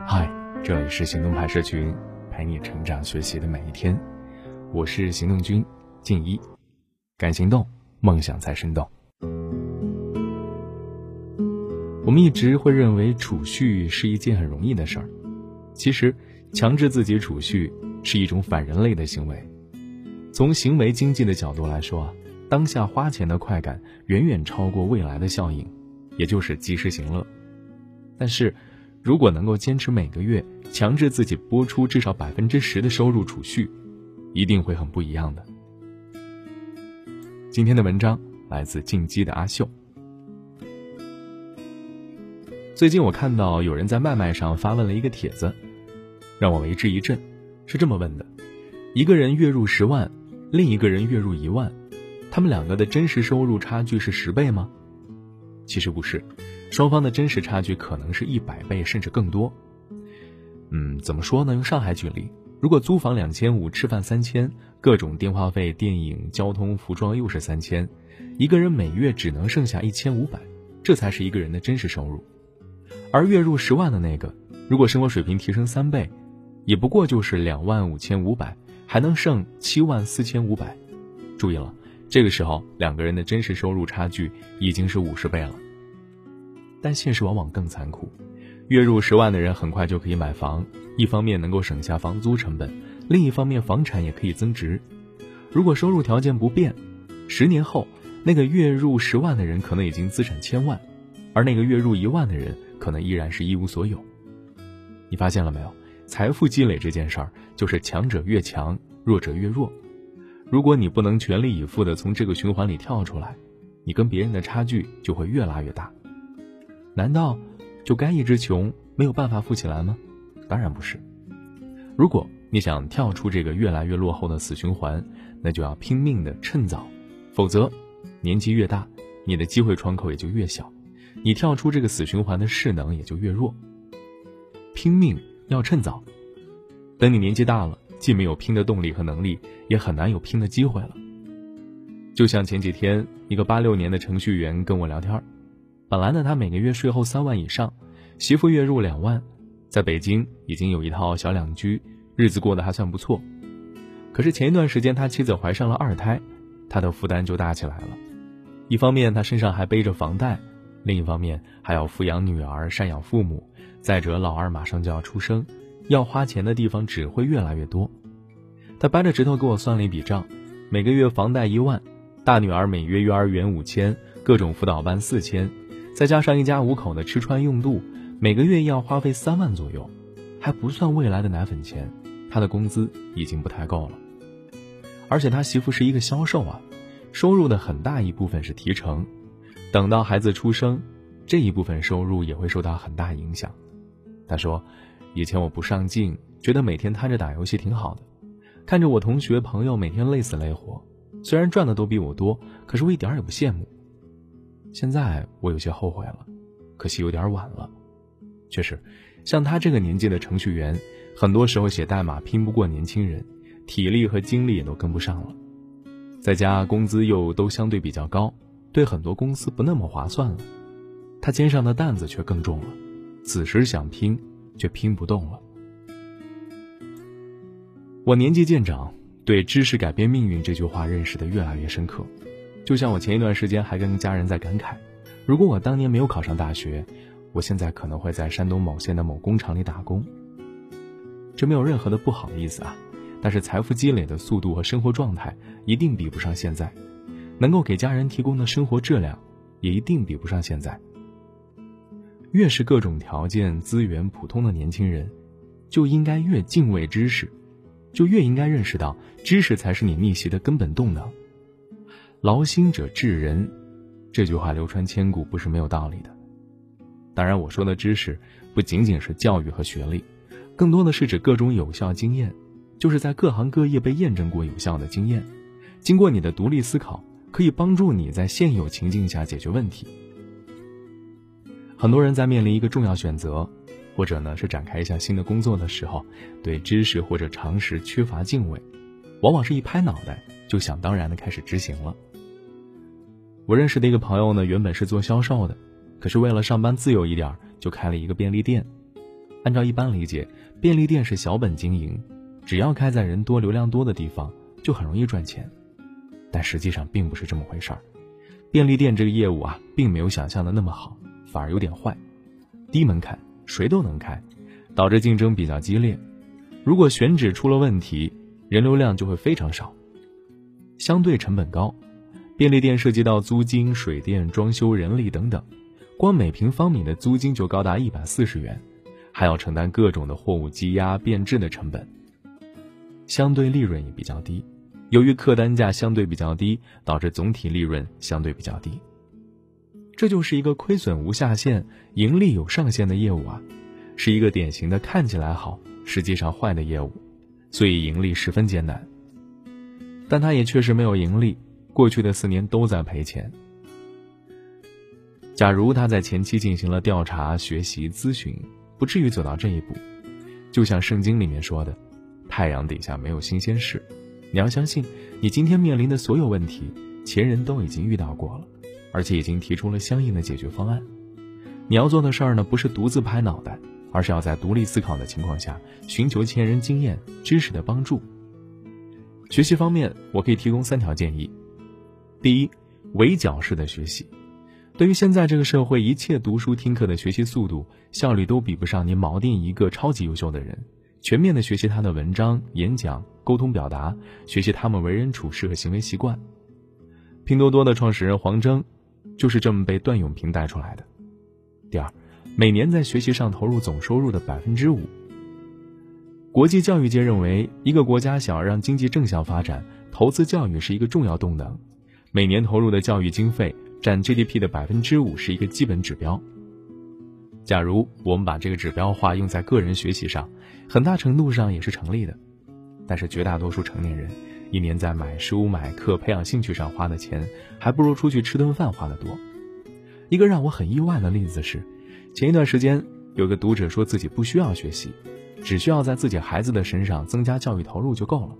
嗨，这里是行动派社群，陪你成长学习的每一天。我是行动君静一，敢行动，梦想才生动。我们一直会认为储蓄是一件很容易的事儿，其实强制自己储蓄是一种反人类的行为。从行为经济的角度来说啊，当下花钱的快感远远超过未来的效应，也就是及时行乐。但是，如果能够坚持每个月强制自己拨出至少百分之十的收入储蓄，一定会很不一样的。今天的文章来自进击的阿秀。最近我看到有人在麦麦上发问了一个帖子，让我为之一振。是这么问的：一个人月入十万，另一个人月入一万，他们两个的真实收入差距是十倍吗？其实不是，双方的真实差距可能是一百倍甚至更多。嗯，怎么说呢？用上海举例，如果租房两千五，吃饭三千，各种电话费、电影、交通、服装又是三千，一个人每月只能剩下一千五百，这才是一个人的真实收入。而月入十万的那个，如果生活水平提升三倍，也不过就是两万五千五百，还能剩七万四千五百。注意了，这个时候两个人的真实收入差距已经是五十倍了。但现实往往更残酷，月入十万的人很快就可以买房，一方面能够省下房租成本，另一方面房产也可以增值。如果收入条件不变，十年后那个月入十万的人可能已经资产千万，而那个月入一万的人。可能依然是一无所有。你发现了没有？财富积累这件事儿，就是强者越强，弱者越弱。如果你不能全力以赴的从这个循环里跳出来，你跟别人的差距就会越拉越大。难道就该一直穷，没有办法富起来吗？当然不是。如果你想跳出这个越来越落后的死循环，那就要拼命的趁早，否则，年纪越大，你的机会窗口也就越小。你跳出这个死循环的势能也就越弱。拼命要趁早，等你年纪大了，既没有拼的动力和能力，也很难有拼的机会了。就像前几天一个八六年的程序员跟我聊天，本来呢他每个月税后三万以上，媳妇月入两万，在北京已经有一套小两居，日子过得还算不错。可是前一段时间他妻子怀上了二胎，他的负担就大起来了。一方面他身上还背着房贷。另一方面还要抚养女儿、赡养父母，再者老二马上就要出生，要花钱的地方只会越来越多。他掰着指头给我算了一笔账：每个月房贷一万，大女儿每月幼儿园五千，各种辅导班四千，再加上一家五口的吃穿用度，每个月要花费三万左右，还不算未来的奶粉钱，他的工资已经不太够了。而且他媳妇是一个销售啊，收入的很大一部分是提成。等到孩子出生，这一部分收入也会受到很大影响。他说：“以前我不上进，觉得每天瘫着打游戏挺好的，看着我同学朋友每天累死累活，虽然赚的都比我多，可是我一点也不羡慕。现在我有些后悔了，可惜有点晚了。确实，像他这个年纪的程序员，很多时候写代码拼不过年轻人，体力和精力也都跟不上了，在家工资又都相对比较高。”对很多公司不那么划算了，他肩上的担子却更重了，此时想拼，却拼不动了。我年纪渐长，对“知识改变命运”这句话认识的越来越深刻。就像我前一段时间还跟家人在感慨，如果我当年没有考上大学，我现在可能会在山东某县的某工厂里打工。这没有任何的不好意思啊，但是财富积累的速度和生活状态一定比不上现在。能够给家人提供的生活质量，也一定比不上现在。越是各种条件资源普通的年轻人，就应该越敬畏知识，就越应该认识到知识才是你逆袭的根本动能。劳心者治人，这句话流传千古，不是没有道理的。当然，我说的知识不仅仅是教育和学历，更多的是指各种有效经验，就是在各行各业被验证过有效的经验，经过你的独立思考。可以帮助你在现有情境下解决问题。很多人在面临一个重要选择，或者呢是展开一项新的工作的时候，对知识或者常识缺乏敬畏，往往是一拍脑袋就想当然的开始执行了。我认识的一个朋友呢，原本是做销售的，可是为了上班自由一点，就开了一个便利店。按照一般理解，便利店是小本经营，只要开在人多、流量多的地方，就很容易赚钱。但实际上并不是这么回事儿。便利店这个业务啊，并没有想象的那么好，反而有点坏。低门槛，谁都能开，导致竞争比较激烈。如果选址出了问题，人流量就会非常少，相对成本高。便利店涉及到租金、水电、装修、人力等等，光每平方米的租金就高达一百四十元，还要承担各种的货物积压、变质的成本，相对利润也比较低。由于客单价相对比较低，导致总体利润相对比较低。这就是一个亏损无下限、盈利有上限的业务啊，是一个典型的看起来好，实际上坏的业务，所以盈利十分艰难。但他也确实没有盈利，过去的四年都在赔钱。假如他在前期进行了调查、学习、咨询，不至于走到这一步。就像圣经里面说的：“太阳底下没有新鲜事。”你要相信，你今天面临的所有问题，前人都已经遇到过了，而且已经提出了相应的解决方案。你要做的事儿呢，不是独自拍脑袋，而是要在独立思考的情况下，寻求前人经验、知识的帮助。学习方面，我可以提供三条建议：第一，围剿式的学习。对于现在这个社会，一切读书听课的学习速度、效率都比不上你锚定一个超级优秀的人。全面的学习他的文章、演讲、沟通表达，学习他们为人处事和行为习惯。拼多多的创始人黄峥，就是这么被段永平带出来的。第二，每年在学习上投入总收入的百分之五。国际教育界认为，一个国家想要让经济正向发展，投资教育是一个重要动能。每年投入的教育经费占 GDP 的百分之五是一个基本指标。假如我们把这个指标化用在个人学习上，很大程度上也是成立的。但是绝大多数成年人，一年在买书、买课、培养兴趣上花的钱，还不如出去吃顿饭花的多。一个让我很意外的例子是，前一段时间有个读者说自己不需要学习，只需要在自己孩子的身上增加教育投入就够了。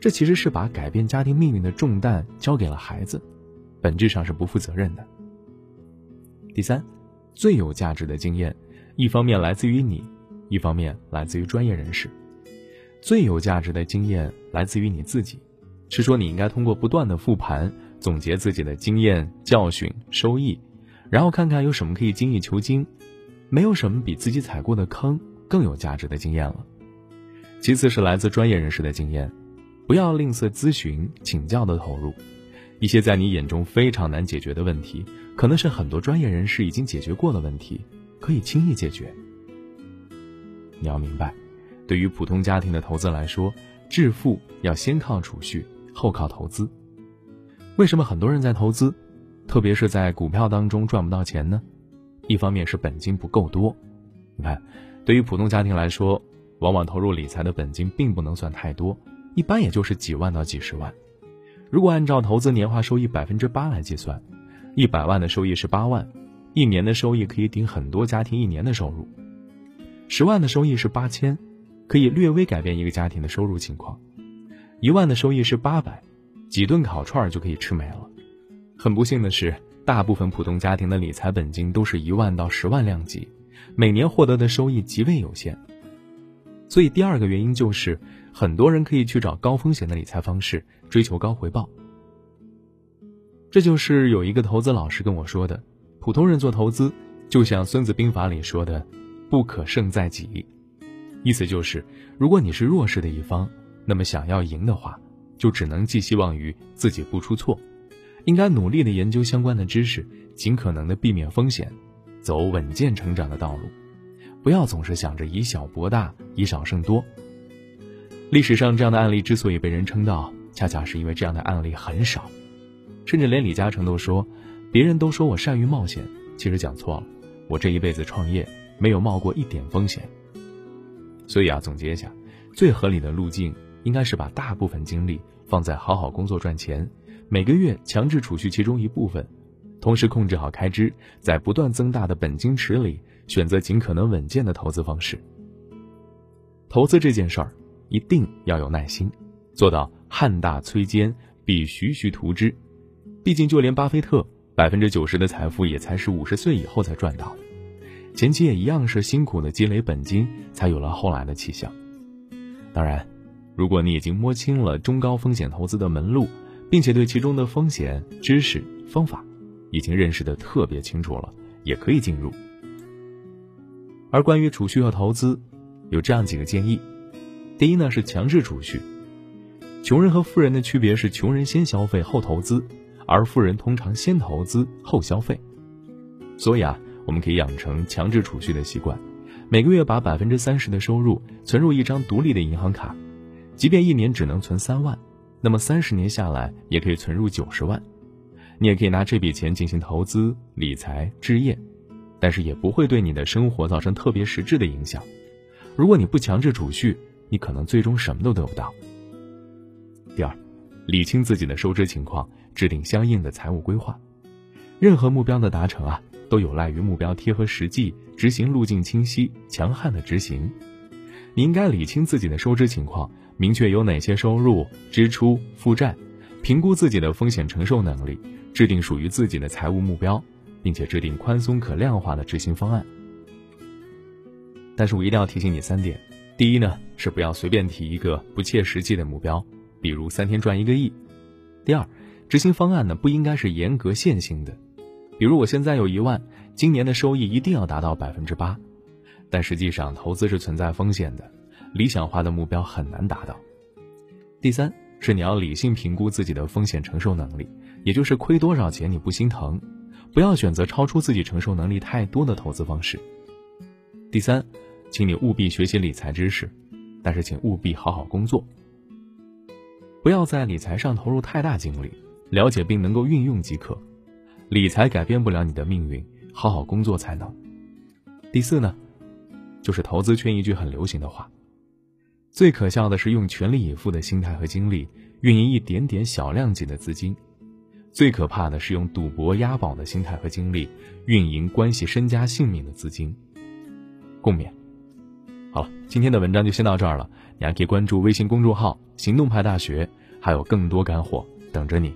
这其实是把改变家庭命运的重担交给了孩子，本质上是不负责任的。第三。最有价值的经验，一方面来自于你，一方面来自于专业人士。最有价值的经验来自于你自己，是说你应该通过不断的复盘，总结自己的经验教训收益，然后看看有什么可以精益求精。没有什么比自己踩过的坑更有价值的经验了。其次是来自专业人士的经验，不要吝啬咨询请教的投入。一些在你眼中非常难解决的问题，可能是很多专业人士已经解决过的问题，可以轻易解决。你要明白，对于普通家庭的投资来说，致富要先靠储蓄，后靠投资。为什么很多人在投资，特别是在股票当中赚不到钱呢？一方面是本金不够多。你看，对于普通家庭来说，往往投入理财的本金并不能算太多，一般也就是几万到几十万。如果按照投资年化收益百分之八来计算，一百万的收益是八万，一年的收益可以顶很多家庭一年的收入。十万的收益是八千，可以略微改变一个家庭的收入情况。一万的收益是八百，几顿烤串就可以吃没了。很不幸的是，大部分普通家庭的理财本金都是一万到十万量级，每年获得的收益极为有限。所以第二个原因就是。很多人可以去找高风险的理财方式，追求高回报。这就是有一个投资老师跟我说的：普通人做投资，就像《孙子兵法》里说的“不可胜在己”，意思就是，如果你是弱势的一方，那么想要赢的话，就只能寄希望于自己不出错，应该努力的研究相关的知识，尽可能的避免风险，走稳健成长的道路，不要总是想着以小博大，以少胜多。历史上这样的案例之所以被人称道，恰恰是因为这样的案例很少，甚至连李嘉诚都说：“别人都说我善于冒险，其实讲错了。我这一辈子创业没有冒过一点风险。”所以啊，总结一下，最合理的路径应该是把大部分精力放在好好工作赚钱，每个月强制储蓄其中一部分，同时控制好开支，在不断增大的本金池里选择尽可能稳健的投资方式。投资这件事儿。一定要有耐心，做到汉大摧坚，必徐徐图之。毕竟，就连巴菲特百分之九十的财富也才是五十岁以后才赚到。前期也一样是辛苦的积累本金，才有了后来的气象。当然，如果你已经摸清了中高风险投资的门路，并且对其中的风险知识方法已经认识的特别清楚了，也可以进入。而关于储蓄和投资，有这样几个建议：第一呢是强制储蓄。穷人和富人的区别是，穷人先消费后投资，而富人通常先投资后消费。所以啊。我们可以养成强制储蓄的习惯，每个月把百分之三十的收入存入一张独立的银行卡，即便一年只能存三万，那么三十年下来也可以存入九十万。你也可以拿这笔钱进行投资、理财、置业，但是也不会对你的生活造成特别实质的影响。如果你不强制储蓄，你可能最终什么都得不到。第二，理清自己的收支情况，制定相应的财务规划。任何目标的达成啊。都有赖于目标贴合实际，执行路径清晰、强悍的执行。你应该理清自己的收支情况，明确有哪些收入、支出、负债，评估自己的风险承受能力，制定属于自己的财务目标，并且制定宽松可量化的执行方案。但是我一定要提醒你三点：第一呢，是不要随便提一个不切实际的目标，比如三天赚一个亿；第二，执行方案呢不应该是严格线性的。比如我现在有一万，今年的收益一定要达到百分之八，但实际上投资是存在风险的，理想化的目标很难达到。第三是你要理性评估自己的风险承受能力，也就是亏多少钱你不心疼，不要选择超出自己承受能力太多的投资方式。第三，请你务必学习理财知识，但是请务必好好工作，不要在理财上投入太大精力，了解并能够运用即可。理财改变不了你的命运，好好工作才能。第四呢，就是投资圈一句很流行的话：最可笑的是用全力以赴的心态和精力运营一点点小量级的资金，最可怕的是用赌博押宝的心态和精力运营关系身家性命的资金。共勉。好了，今天的文章就先到这儿了，你还可以关注微信公众号“行动派大学”，还有更多干货等着你。